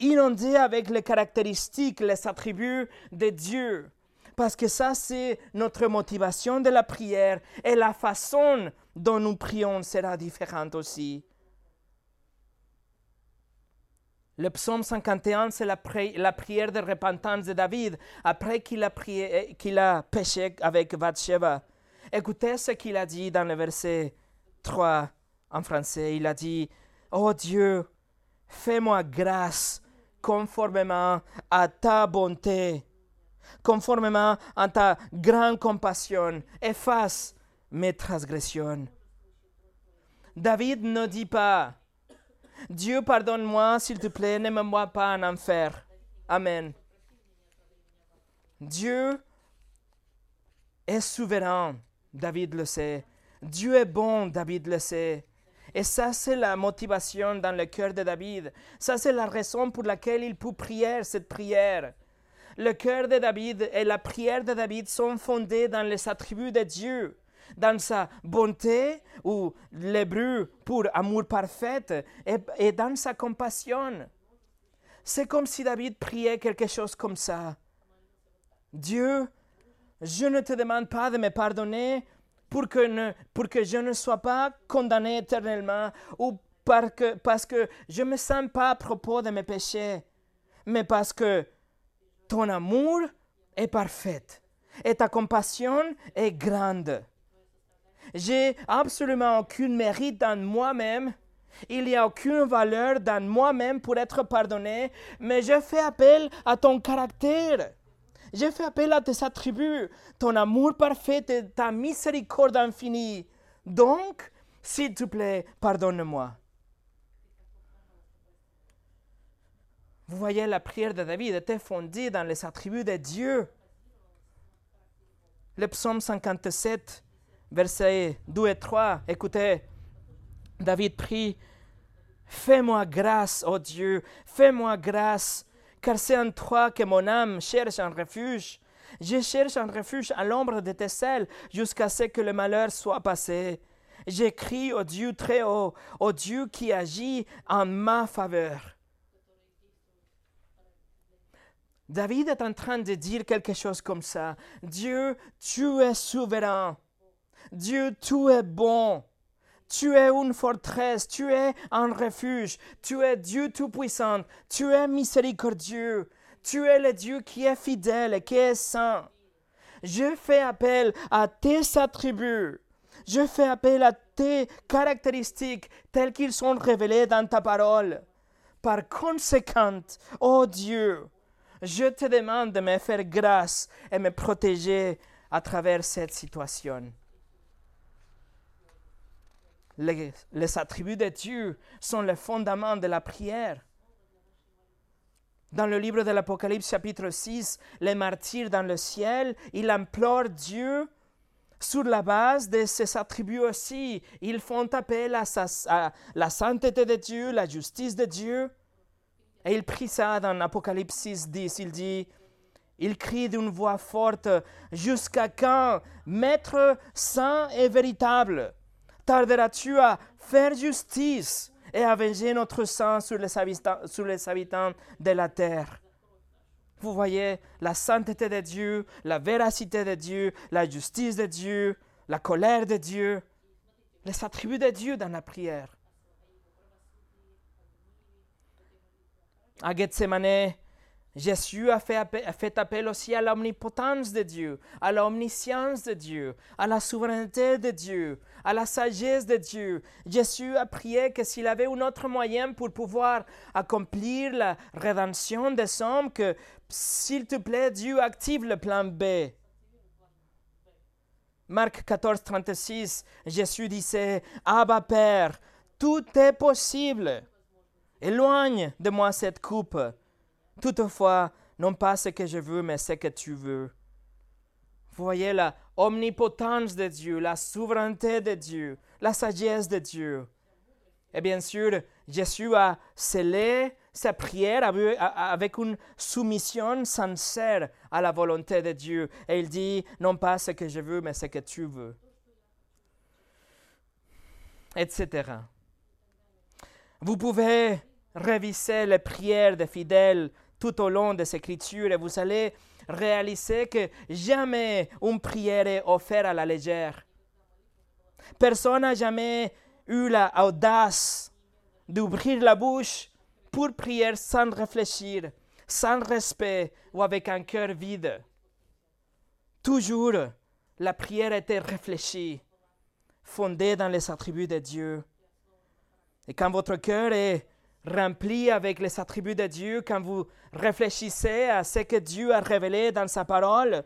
inondé avec les caractéristiques, les attributs de Dieu. Parce que ça, c'est notre motivation de la prière et la façon dont nous prions sera différente aussi. Le psaume 51, c'est la, prière de repentance de David après qu'il a, qu'il a péché avec Bathsheba. Écoutez ce qu'il a dit dans le verset 3 en français. Il a dit Oh Dieu, fais-moi grâce conformément à ta bonté, conformément à ta grande compassion. Efface mes transgressions. David ne dit pas Dieu, pardonne-moi, s'il te plaît, ne me pas en enfer. Amen. Dieu est souverain, David le sait. Dieu est bon, David le sait. Et ça, c'est la motivation dans le cœur de David. Ça, c'est la raison pour laquelle il peut prier cette prière. Le cœur de David et la prière de David sont fondés dans les attributs de Dieu dans sa bonté, ou l'hébreu pour amour parfait, et, dans sa compassion. C'est comme si David priait quelque chose comme ça. Dieu, je ne te demande pas de me pardonner pour que, pour que je ne sois pas condamné éternellement ou parce que, parce que je ne me sens pas à propos de mes péchés, mais parce que ton amour est parfait et ta compassion est grande. J'ai absolument aucun mérite dans moi-même. Il n'y a aucune valeur dans moi-même pour être pardonné, mais je fais appel à ton caractère. Je fais appel à tes attributs, ton amour parfait et ta miséricorde infinie. Donc, s'il te plaît, pardonne-moi. Vous voyez, la prière de David était fondée dans les attributs de Dieu. Le psaume 57 versets 2 et 3, écoutez, David prie, Fais-moi grâce, ô Dieu, fais-moi grâce, car c'est en toi que mon âme cherche un refuge. Je cherche un refuge à l'ombre de tes ailes jusqu'à ce que le malheur soit passé. J'écris au Dieu très haut, au Dieu qui agit en ma faveur. David est en train de dire quelque chose comme ça. Dieu, tu es souverain. Dieu, tu es bon. Tu es une forteresse, tu es un refuge, tu es Dieu Tout-Puissant, tu es miséricordieux, tu es le Dieu qui est fidèle et qui est saint. Je fais appel à tes attributs, je fais appel à tes caractéristiques telles qu'ils sont révélées dans ta parole. Par conséquent, ô Dieu, je te demande de me faire grâce et me protéger à travers cette situation les, attributs de Dieu sont le fondement de la prière. Dans le livre de l'Apocalypse chapitre 6, les martyrs dans le ciel, ils implorent Dieu sur la base de ses attributs aussi. Ils font appel à, la sainteté de Dieu, la justice de Dieu. Et il prie ça dans Apocalypse 6, 10. Il dit, il crie d'une voix forte, Jusqu'à quand, Maître saint et véritable, tarderas-tu à faire justice et à venger notre sang sur les, habitants, de la terre Vous voyez la sainteté de Dieu, la véracité de Dieu, la justice de Dieu, la colère de Dieu, les attributs de Dieu dans la prière. À Gethsemane, Jésus a fait, appel, aussi à l'omnipotence de Dieu, à l'omniscience de Dieu, à la souveraineté de Dieu, à la sagesse de Dieu. Jésus a prié que s'il avait un autre moyen pour pouvoir accomplir la rédemption des hommes, que s'il te plaît, Dieu active le plan B. Marc 14, 36, Jésus disait, Abba Père, tout est possible. Éloigne de moi cette coupe. Toutefois, non pas ce que je veux, mais ce que tu veux. Voyez la omnipotence de Dieu, la souveraineté de Dieu, la sagesse de Dieu. Et bien sûr, Jésus a scellé sa prière avec une soumission sincère à la volonté de Dieu. Et il dit, non pas ce que je veux, mais ce que tu veux. Etc. Vous pouvez réviser les prières des fidèles tout au long des Écritures et vous allez réaliser que jamais une prière est offerte à la légère. Personne n'a jamais eu l'audace d'ouvrir la bouche pour prier sans réfléchir, sans respect ou avec un cœur vide. Toujours, la prière était réfléchie, fondée dans les attributs de Dieu. Et quand votre cœur est rempli avec les attributs de Dieu, quand vous réfléchissez à ce que Dieu a révélé dans sa parole,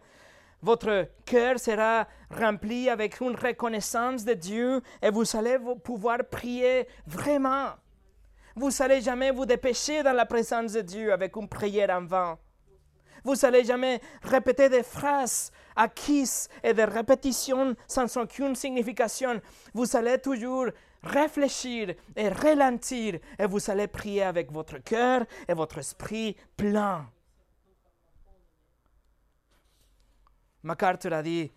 votre cœur sera rempli avec une reconnaissance de Dieu et vous allez pouvoir prier vraiment. Vous n'allez jamais vous dépêcher dans la présence de Dieu avec une prière en vain. Vous n'allez jamais répéter des phrases acquises et des répétitions sans aucune signification. Vous allez toujours réfléchir et ralentir et vous allez prier avec votre cœur et votre esprit plein. MacArthur a dit,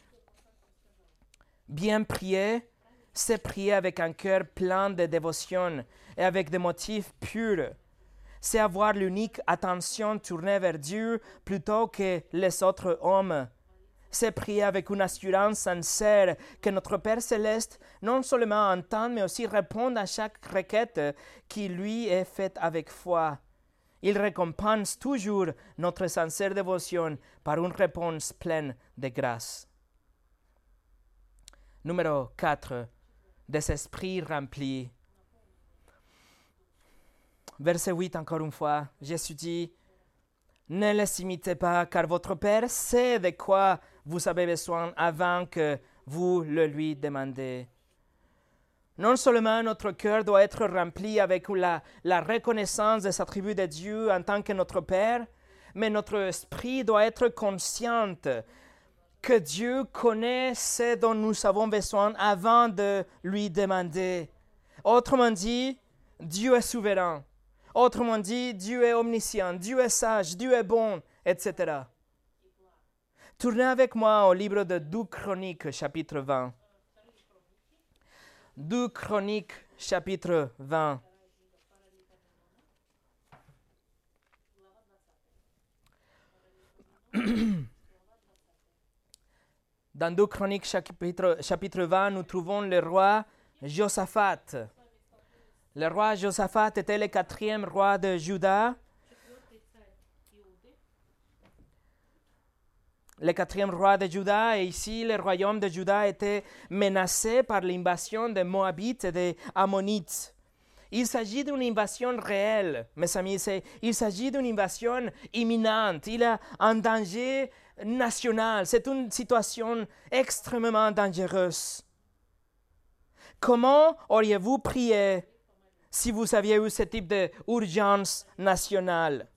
bien prier, c'est prier avec un cœur plein de dévotion et avec des motifs purs. C'est avoir l'unique attention tournée vers Dieu plutôt que les autres hommes. C'est prier avec une assurance sincère que notre Père céleste non seulement entend, mais aussi répond à chaque requête qui lui est faite avec foi. Il récompense toujours notre sincère dévotion par une réponse pleine de grâce. Numéro 4. Des esprits remplis. Verset 8 encore une fois. Jésus dit, Ne les imitez pas, car votre Père sait de quoi vous avez besoin avant que vous le lui demandez. Non seulement notre cœur doit être rempli avec la, la reconnaissance des attributs de Dieu en tant que notre Père, mais notre esprit doit être conscient que Dieu connaît ce dont nous avons besoin avant de lui demander. Autrement dit, Dieu est souverain. Autrement dit, Dieu est omniscient, Dieu est sage, Dieu est bon, etc. Tournez avec moi au livre de 2 Chroniques, chapitre 20. 2 Chroniques, chapitre 20. Dans 2 Chroniques, chapitre, chapitre 20, nous trouvons le roi Josaphat. Le roi Josaphat était le quatrième roi de Juda le quatrième roi de Juda, et ici le royaume de Juda était menacé par l'invasion des Moabites et des Ammonites. Il s'agit d'une invasion réelle, mes amis, il s'agit d'une invasion imminente, il a un danger national, c'est une situation extrêmement dangereuse. Comment auriez-vous prié si vous aviez eu ce type d'urgence nationale?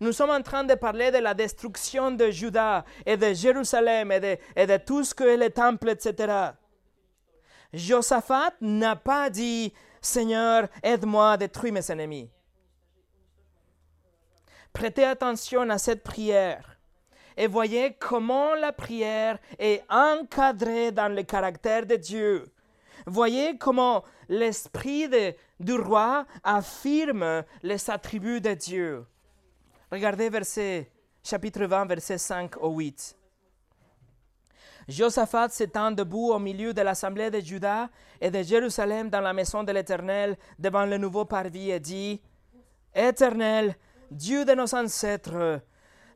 Nous sommes en train de parler de la destruction de Juda et de Jérusalem et de, et tout ce que est le temple, etc. Josaphat n'a pas dit Seigneur, aide-moi à détruire mes ennemis. Prêtez attention à cette prière et voyez comment la prière est encadrée dans le caractère de Dieu. Voyez comment l'esprit du roi affirme les attributs de Dieu. Regardez verset, chapitre 20, verset 5 au 8. Josaphat s'étend debout au milieu de l'assemblée de Juda et de Jérusalem dans la maison de l'Éternel devant le nouveau parvis et dit Éternel, Dieu de nos ancêtres,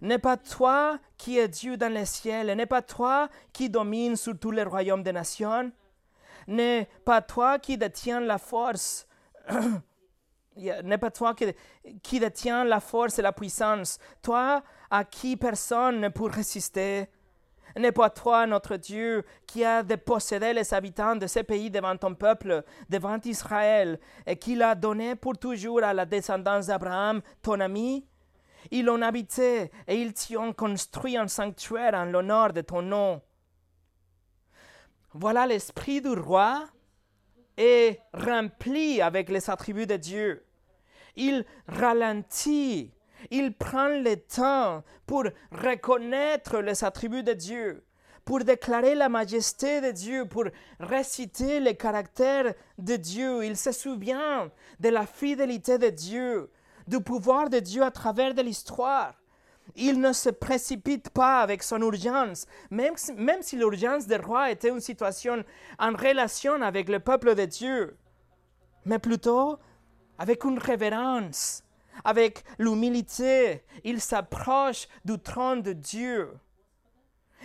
n'est pas toi qui es Dieu dans les ciels, et n'est pas toi qui domines sur tous les royaumes des nations, n'est pas toi qui détiens la force n'est pas toi qui, détient la force et la puissance, toi à qui personne ne peut résister. N'est pas toi, notre Dieu, qui a dépossédé les habitants de ce pays devant ton peuple, devant Israël, et qui l'a donné pour toujours à la descendance d'Abraham, ton ami? Ils l'ont habité et ils t'y ont construit un sanctuaire en l'honneur de ton nom. Voilà l'esprit du roi est rempli avec les attributs de Dieu. Il ralentit, il prend le temps pour reconnaître les attributs de Dieu, pour déclarer la majesté de Dieu, pour réciter le caractère de Dieu. Il se souvient de la fidélité de Dieu, du pouvoir de Dieu à travers de l'histoire. Il ne se précipite pas avec son urgence, même, même si l'urgence des rois était une situation en relation avec le peuple de Dieu, mais plutôt avec une révérence, avec l'humilité. Il s'approche du trône de Dieu.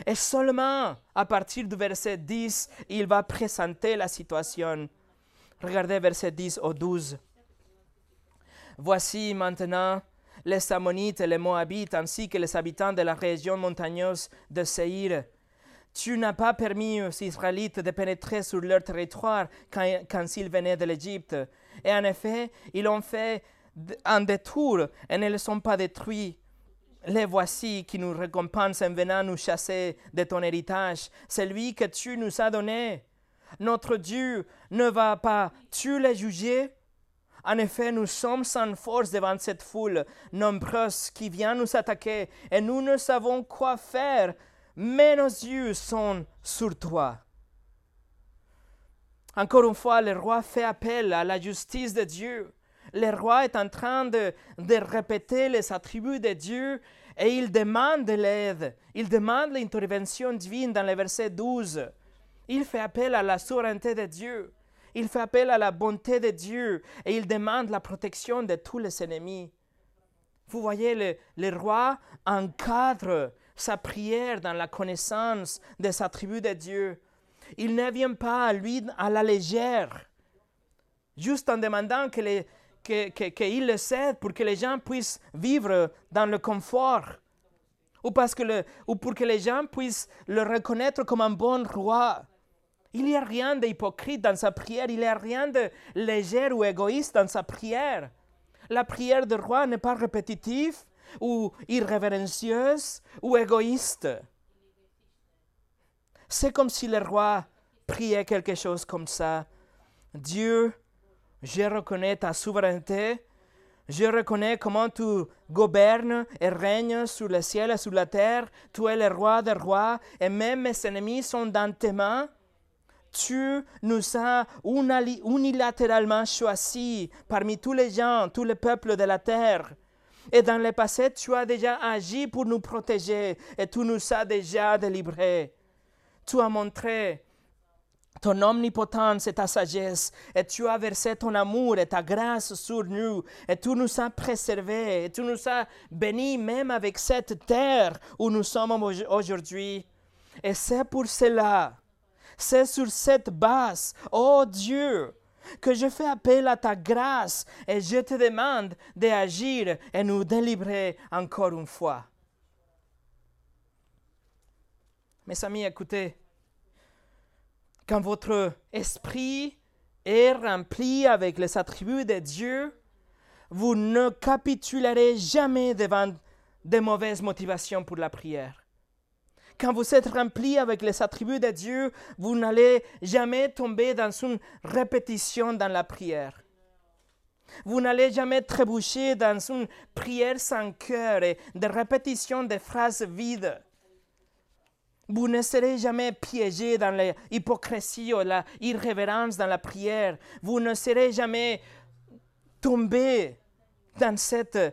Et seulement à partir du verset 10, il va présenter la situation. Regardez verset 10 au 12. Voici maintenant les Ammonites et les Moabites, ainsi que les habitants de la région montagneuse de Seir. Tu n'as pas permis aux Israélites de pénétrer sur leur territoire quand, ils venaient de l'Égypte. Et en effet, ils ont fait un détour et ne les ont pas détruits. Les voici qui nous récompensent en venant nous chasser de ton héritage, celui que tu nous as donné. Notre Dieu ne va pas tu les juger en effet, nous sommes sans force devant cette foule nombreuse qui vient nous attaquer et nous ne savons quoi faire, mais nos yeux sont sur toi. Encore une fois, le roi fait appel à la justice de Dieu. Le roi est en train de, de répéter les attributs de Dieu et il demande l'aide. Il demande l'intervention divine dans le verset 12. Il fait appel à la souveraineté de Dieu. Il fait appel à la bonté de Dieu et il demande la protection de tous les ennemis. Vous voyez, le, le roi encadre sa prière dans la connaissance des attributs de Dieu. Il ne vient pas à lui à la légère, juste en demandant qu'il que, que, le cède pour que les gens puissent vivre dans le confort, ou, parce que le, ou pour que les gens puissent le reconnaître comme un bon roi. Il n'y a rien d'hypocrite dans sa prière, il n'y a rien de léger ou égoïste dans sa prière. La prière du roi n'est pas répétitive ou irrévérencieuse ou égoïste. C'est comme si le roi priait quelque chose comme ça. Dieu, je reconnais ta souveraineté, je reconnais comment tu gouvernes et règnes sur le ciel et sur la terre. Tu es le roi des rois et même mes ennemis sont dans tes mains tu nous as unilatéralement choisis parmi tous les gens, tous les peuples de la terre. Et dans le passé, tu as déjà agi pour nous protéger et tu nous as déjà délivrés. Tu as montré ton omnipotence et ta sagesse, et tu as versé ton amour et ta grâce sur nous, et tu nous as préservés, et tu nous as bénis même avec cette terre où nous sommes aujourd'hui. Et c'est pour cela c'est sur cette base, ô oh Dieu, que je fais appel à ta grâce et je te demande d'agir et nous délivrer encore une fois. Mes amis, écoutez, quand votre esprit est rempli avec les attributs de Dieu, vous ne capitulerez jamais devant de mauvaises motivations pour la prière. Quand vous êtes rempli avec les attributs de Dieu, vous n'allez jamais tomber dans une répétition dans la prière. Vous n'allez jamais trébucher dans une prière sans cœur et de répétition de phrases vides. Vous ne serez jamais piégé dans l'hypocrisie ou la irrévérence dans la prière. Vous ne serez jamais tombé dans cette euh,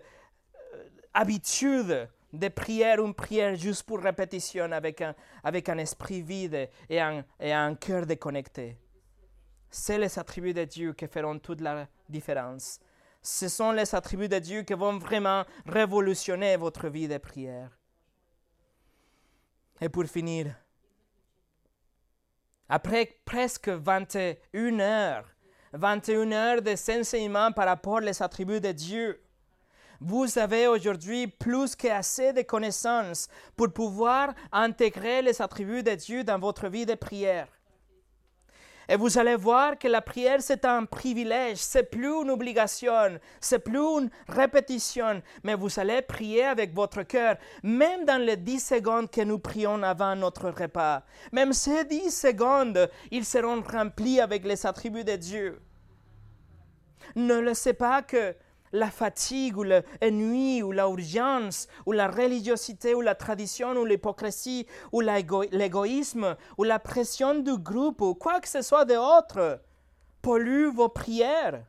habitude de prière, une prière juste pour répétition avec un, avec un esprit vide et un, et un cœur déconnecté. C'est les attributs de Dieu qui feront toute la différence. Ce sont les attributs de Dieu qui vont vraiment révolutionner votre vie de prière. Et pour finir, après presque 21 heures, 21 heures de enseignements par rapport aux attributs de Dieu, vous avez aujourd'hui plus qu'assez de connaissances pour pouvoir intégrer les attributs de Dieu dans votre vie de prière. Et vous allez voir que la prière, c'est un privilège, c'est plus une obligation, c'est plus une répétition, mais vous allez prier avec votre cœur, même dans les dix secondes que nous prions avant notre repas. Même ces dix secondes, ils seront remplis avec les attributs de Dieu. Ne laissez pas que la fatigue ou l'ennui ou l'urgence ou la religiosité ou la tradition ou l'hypocrisie ou l'égoïsme ou la pression du groupe ou quoi que ce soit d'autre pollue vos prières.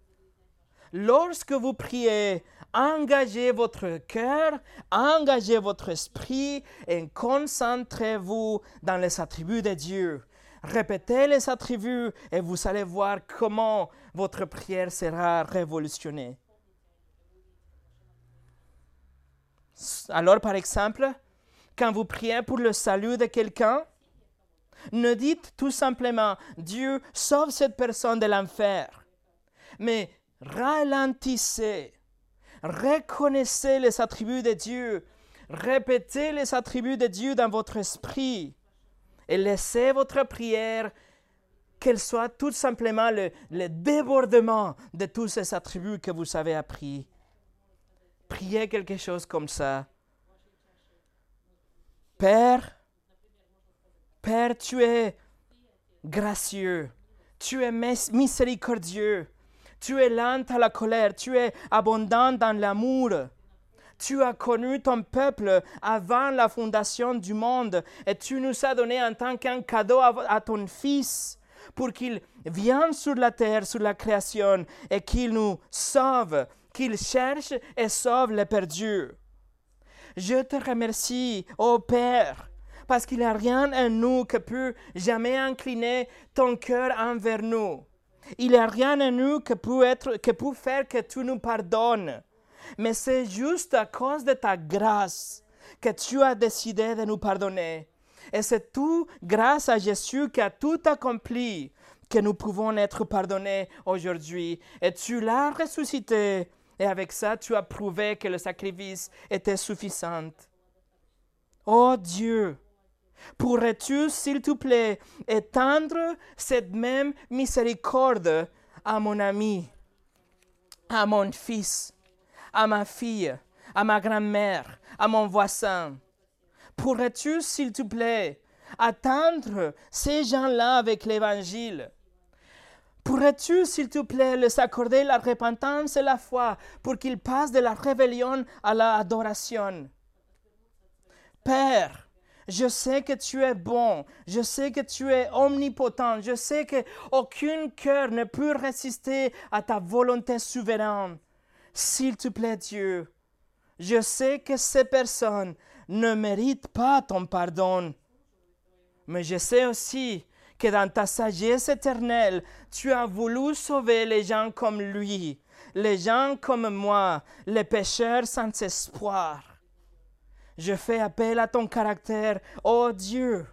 Lorsque vous priez, engagez votre cœur, engagez votre esprit et concentrez-vous dans les attributs de Dieu. Répétez les attributs et vous allez voir comment votre prière sera révolutionnée. Alors, par exemple, quand vous priez pour le salut de quelqu'un, ne dites tout simplement Dieu sauve cette personne de l'enfer, mais ralentissez, reconnaissez les attributs de Dieu, répétez les attributs de Dieu dans votre esprit et laissez votre prière qu'elle soit tout simplement le, débordement de tous ces attributs que vous avez appris. Priez quelque chose comme ça. Père, Père, tu es gracieux, tu es miséricordieux, tu es lent à la colère, tu es abondant dans l'amour. Tu as connu ton peuple avant la fondation du monde et tu nous as donné en tant qu'un cadeau à, ton Fils pour qu'il vienne sur la terre, sur la création et qu'il nous sauve, qu'il cherche et sauve les perdus. Je te remercie, ô Père, parce qu'il n'y a rien en nous qui peut jamais incliner ton cœur envers nous. Il n'y a rien en nous qui peut, peut faire que tu nous pardonnes mais c'est juste à cause de ta grâce que tu as décidé de nous pardonner. Et c'est tout grâce à Jésus qui a tout accompli que nous pouvons être pardonnés aujourd'hui. Et tu l'as ressuscité? Et avec ça, tu as prouvé que le sacrifice était suffisant. Oh Dieu, pourrais-tu, s'il te plaît, étendre cette même miséricorde à mon ami, à mon fils, à ma fille, à ma grand-mère, à mon voisin? Pourrais-tu, s'il te plaît, attendre ces gens-là avec l'Évangile? Pourrais-tu, s'il te plaît, les accorder la repentance et la foi pour qu'ils passent de la rébellion à l'adoration Père, je sais que tu es bon, je sais que tu es omnipotent, je sais qu'aucun cœur ne peut résister à ta volonté souveraine. S'il te plaît, Dieu, je sais que ces personnes ne méritent pas ton pardon, mais je sais aussi que dans ta sagesse éternelle, tu as voulu sauver les gens comme lui, les gens comme moi, les pécheurs sans espoir. Je fais appel à ton caractère, ô Dieu.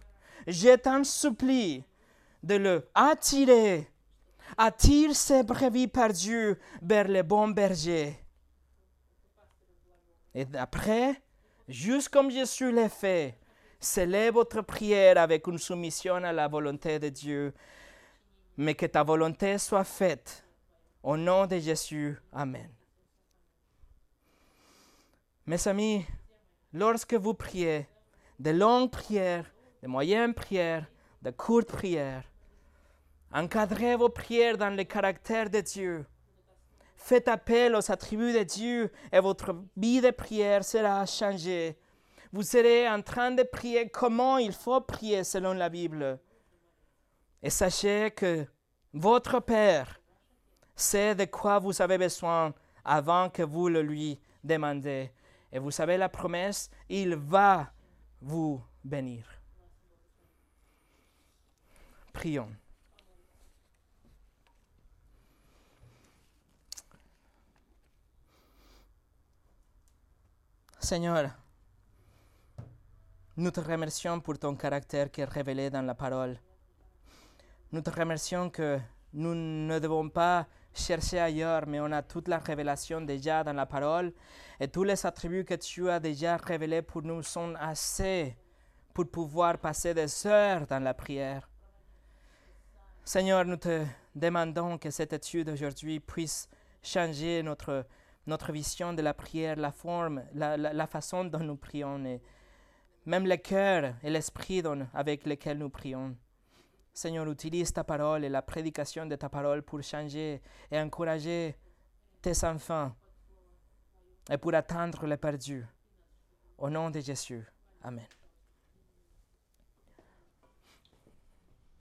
Je t'en supplie de le attirer attire ses brebis Dieu vers le bon berger. Et après, juste comme Jésus l'a fait, scellez votre prière avec une soumission à la volonté de Dieu, mais que ta volonté soit faite. Au nom de Jésus, Amen. Mes amis, lorsque vous priez, de longues prières, de moyennes prières, de courtes prières, Encadrez vos prières dans le caractère de Dieu. Faites appel aux attributs de Dieu et votre vie de prière sera changée. Vous serez en train de prier comment il faut prier selon la Bible? Et sachez que votre Père sait de quoi vous avez besoin avant que vous le lui demandez. Et vous savez la promesse, il va vous bénir. Prions. Seigneur, nous te remercions pour ton caractère qui est révélé dans la parole. Nous te remercions que nous ne devons pas chercher ailleurs, mais on a toute la révélation déjà dans la parole et tous les attributs que tu as déjà révélés pour nous sont assez pour pouvoir passer des heures dans la prière. Seigneur, nous te demandons que cette étude aujourd'hui puisse changer notre notre vision de la prière, la forme, la, façon dont nous prions, même le cœur et l'esprit avec lequel nous prions. Seigneur, utilise ta parole et la prédication de ta parole pour changer et encourager tes enfants et pour atteindre les perdus. Au nom de Jésus. Amen.